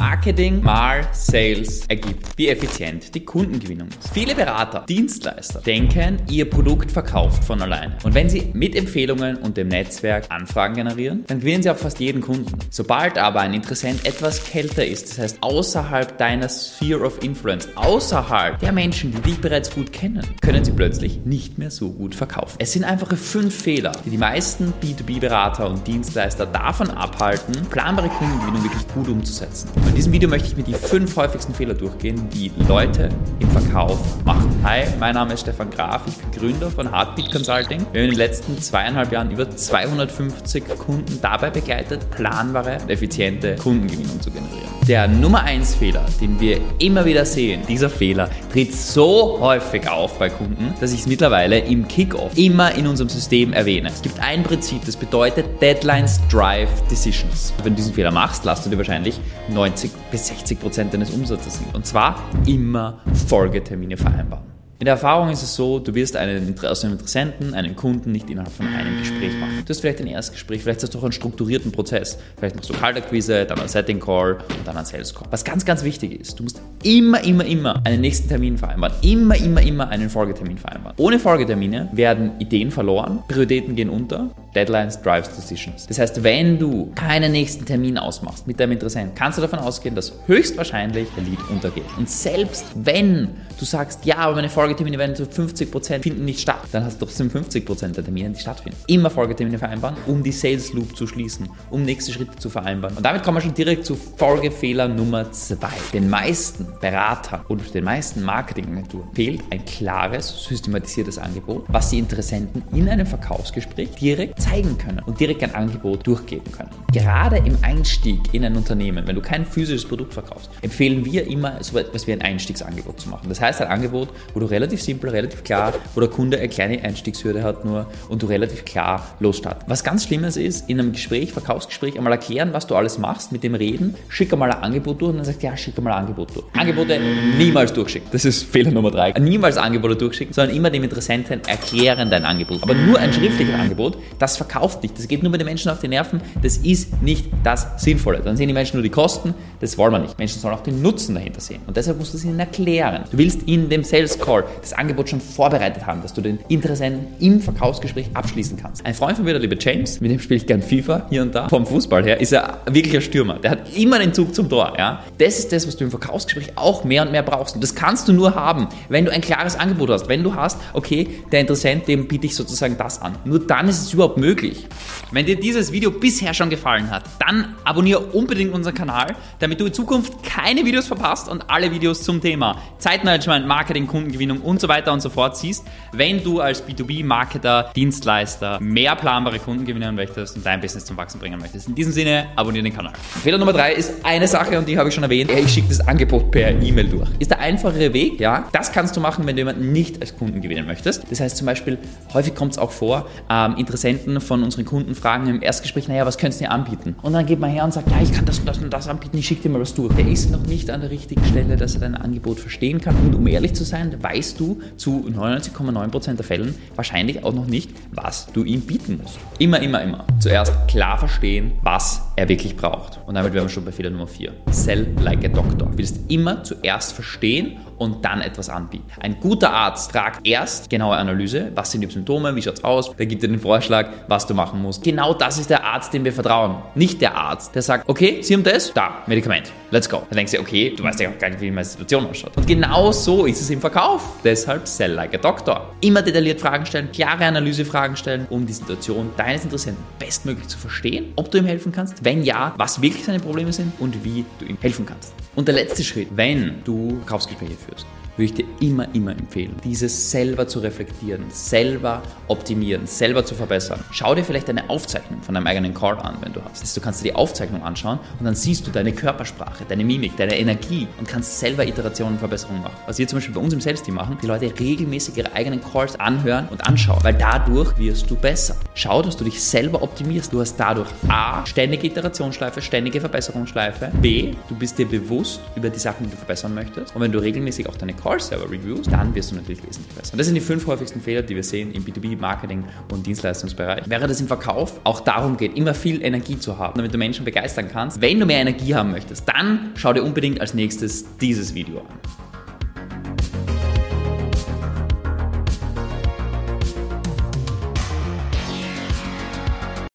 Bye. Marketing mal Sales ergibt, wie effizient die Kundengewinnung ist. Viele Berater, Dienstleister denken, ihr Produkt verkauft von allein. Und wenn sie mit Empfehlungen und dem Netzwerk Anfragen generieren, dann gewinnen sie auch fast jeden Kunden. Sobald aber ein Interessent etwas kälter ist, das heißt außerhalb deiner Sphere of Influence, außerhalb der Menschen, die dich bereits gut kennen, können sie plötzlich nicht mehr so gut verkaufen. Es sind einfache fünf Fehler, die die meisten B2B-Berater und Dienstleister davon abhalten, planbare Kundengewinnung wirklich gut umzusetzen. Und in diesem Video möchte ich mir die fünf häufigsten Fehler durchgehen, die Leute im Verkauf machen. Hi, mein Name ist Stefan Graf, ich bin Gründer von Heartbeat Consulting. Wir haben in den letzten zweieinhalb Jahren über 250 Kunden dabei begleitet, planbare und effiziente Kundengewinnung zu generieren. Der Nummer 1 Fehler, den wir immer wieder sehen, dieser Fehler tritt so häufig auf bei Kunden, dass ich es mittlerweile im Kickoff immer in unserem System erwähne. Es gibt ein Prinzip, das bedeutet Deadlines Drive Decisions. Wenn du diesen Fehler machst, lasst du dir wahrscheinlich 90 bis 60 Prozent deines Umsatzes sind. Und zwar immer Folgetermine vereinbaren. In der Erfahrung ist es so, du wirst einen, aus einem Interessenten, einen Kunden nicht innerhalb von einem Gespräch machen. Du hast vielleicht ein Erstgespräch, vielleicht hast du auch einen strukturierten Prozess. Vielleicht machst du Kaltakquise, dann einen Setting Call und dann einen Sales Call. Was ganz, ganz wichtig ist, du musst immer, immer, immer einen nächsten Termin vereinbaren. Immer, immer, immer einen Folgetermin vereinbaren. Ohne Folgetermine werden Ideen verloren, Prioritäten gehen unter, Deadlines drives decisions. Das heißt, wenn du keinen nächsten Termin ausmachst mit deinem Interessenten, kannst du davon ausgehen, dass höchstwahrscheinlich der Lead untergeht. Und selbst wenn du sagst, ja, aber meine Folge Folgetermine werden zu 50% finden nicht statt. Dann hast du trotzdem 50% der Termine, die stattfinden. Immer Folgetermine vereinbaren, um die Sales Loop zu schließen, um nächste Schritte zu vereinbaren. Und damit kommen wir schon direkt zu Folgefehler Nummer 2. Den meisten Beratern und den meisten Marketingagenturen fehlt ein klares, systematisiertes Angebot, was die Interessenten in einem Verkaufsgespräch direkt zeigen können und direkt ein Angebot durchgeben können. Gerade im Einstieg in ein Unternehmen, wenn du kein physisches Produkt verkaufst, empfehlen wir immer so etwas wie ein Einstiegsangebot zu machen. Das heißt ein Angebot, wo du relativ simpel, relativ klar, wo der Kunde eine kleine Einstiegshürde hat nur und du relativ klar losstarten. Was ganz Schlimmes ist, in einem Gespräch, Verkaufsgespräch, einmal erklären, was du alles machst, mit dem Reden, schick einmal ein Angebot durch und dann sagt, ja, schick einmal ein Angebot durch. Angebote niemals durchschicken. Das ist Fehler Nummer drei. Niemals Angebote durchschicken, sondern immer dem Interessenten erklären dein Angebot. Aber nur ein schriftliches Angebot, das verkauft dich. Das geht nur bei den Menschen auf die Nerven. Das ist nicht das Sinnvolle. Dann sehen die Menschen nur die Kosten. Das wollen wir nicht. Menschen sollen auch den Nutzen dahinter sehen. Und deshalb musst du es ihnen erklären. Du willst in dem Sales Call das Angebot schon vorbereitet haben, dass du den Interessenten im Verkaufsgespräch abschließen kannst. Ein Freund von mir, der liebe James, mit dem spiele ich gern FIFA hier und da. Vom Fußball her ist er wirklich ein Stürmer. Der hat immer den Zug zum Tor. Ja? Das ist das, was du im Verkaufsgespräch auch mehr und mehr brauchst. Und das kannst du nur haben, wenn du ein klares Angebot hast. Wenn du hast, okay, der Interessent, dem biete ich sozusagen das an. Nur dann ist es überhaupt möglich. Wenn dir dieses Video bisher schon gefallen hat, dann abonniere unbedingt unseren Kanal, damit du in Zukunft keine Videos verpasst und alle Videos zum Thema Zeitmanagement, Marketing, Kundengewinnung und so weiter und so fort siehst, wenn du als B2B-Marketer, Dienstleister mehr planbare Kunden gewinnen möchtest und dein Business zum Wachsen bringen möchtest. In diesem Sinne, abonniere den Kanal. Fehler Nummer drei ist eine Sache und die habe ich schon erwähnt. Ich schicke das Angebot per E-Mail durch. Ist der einfachere Weg, ja. Das kannst du machen, wenn du jemanden nicht als Kunden gewinnen möchtest. Das heißt zum Beispiel, häufig kommt es auch vor, ähm, Interessenten von unseren Kunden fragen im Erstgespräch, naja, was könntest du dir anbieten? Und dann geht man her und sagt, ja, ich kann das und das und das anbieten, ich schicke dir mal was durch. Der ist noch nicht an der richtigen Stelle, dass er dein Angebot verstehen kann. Und um ehrlich zu sein, weißt du zu 99,9% der Fällen wahrscheinlich auch noch nicht, was du ihm bieten musst. Immer, immer, immer. Zuerst klar verstehen, was er wirklich braucht. Und damit wären wir schon bei Fehler Nummer 4. Sell like a doctor. Du willst immer zuerst verstehen und dann etwas anbieten. Ein guter Arzt fragt erst genaue Analyse, was sind die Symptome, wie schaut es aus, der gibt dir den Vorschlag, was du machen musst. Genau das ist der Arzt, dem wir vertrauen. Nicht der Arzt, der sagt, okay, Sie haben das, da, Medikament, let's go. Dann denkst du, okay, du weißt ja gar nicht, wie meine Situation ausschaut. Und genau so ist es im Verkauf. Deshalb sell like a doctor. Immer detailliert Fragen stellen, klare Analysefragen stellen, um die Situation deines Interessenten bestmöglich zu verstehen, ob du ihm helfen kannst, wenn ja, was wirklich seine Probleme sind und wie du ihm helfen kannst. Und der letzte Schritt, wenn du Kaufsgespräche führst, würde ich dir immer, immer empfehlen, dieses selber zu reflektieren, selber optimieren, selber zu verbessern. Schau dir vielleicht eine Aufzeichnung von deinem eigenen Call an, wenn du hast. Du kannst dir die Aufzeichnung anschauen und dann siehst du deine Körpersprache, deine Mimik, deine Energie und kannst selber Iterationen und Verbesserungen machen. Was wir zum Beispiel bei uns im Sales-Team machen, die Leute regelmäßig ihre eigenen Calls anhören und anschauen, weil dadurch wirst du besser. Schau, dass du dich selber optimierst. Du hast dadurch A, ständige Iterationsschleife, ständige Verbesserungsschleife. B, du bist dir bewusst über die Sachen, die du verbessern möchtest. Und wenn du regelmäßig auch deine Call-Server reviewst, dann wirst du natürlich wesentlich besser. Und das sind die fünf häufigsten Fehler, die wir sehen im B2B-Marketing und Dienstleistungsbereich. Während es im Verkauf auch darum geht, immer viel Energie zu haben, damit du Menschen begeistern kannst. Wenn du mehr Energie haben möchtest, dann schau dir unbedingt als nächstes dieses Video an.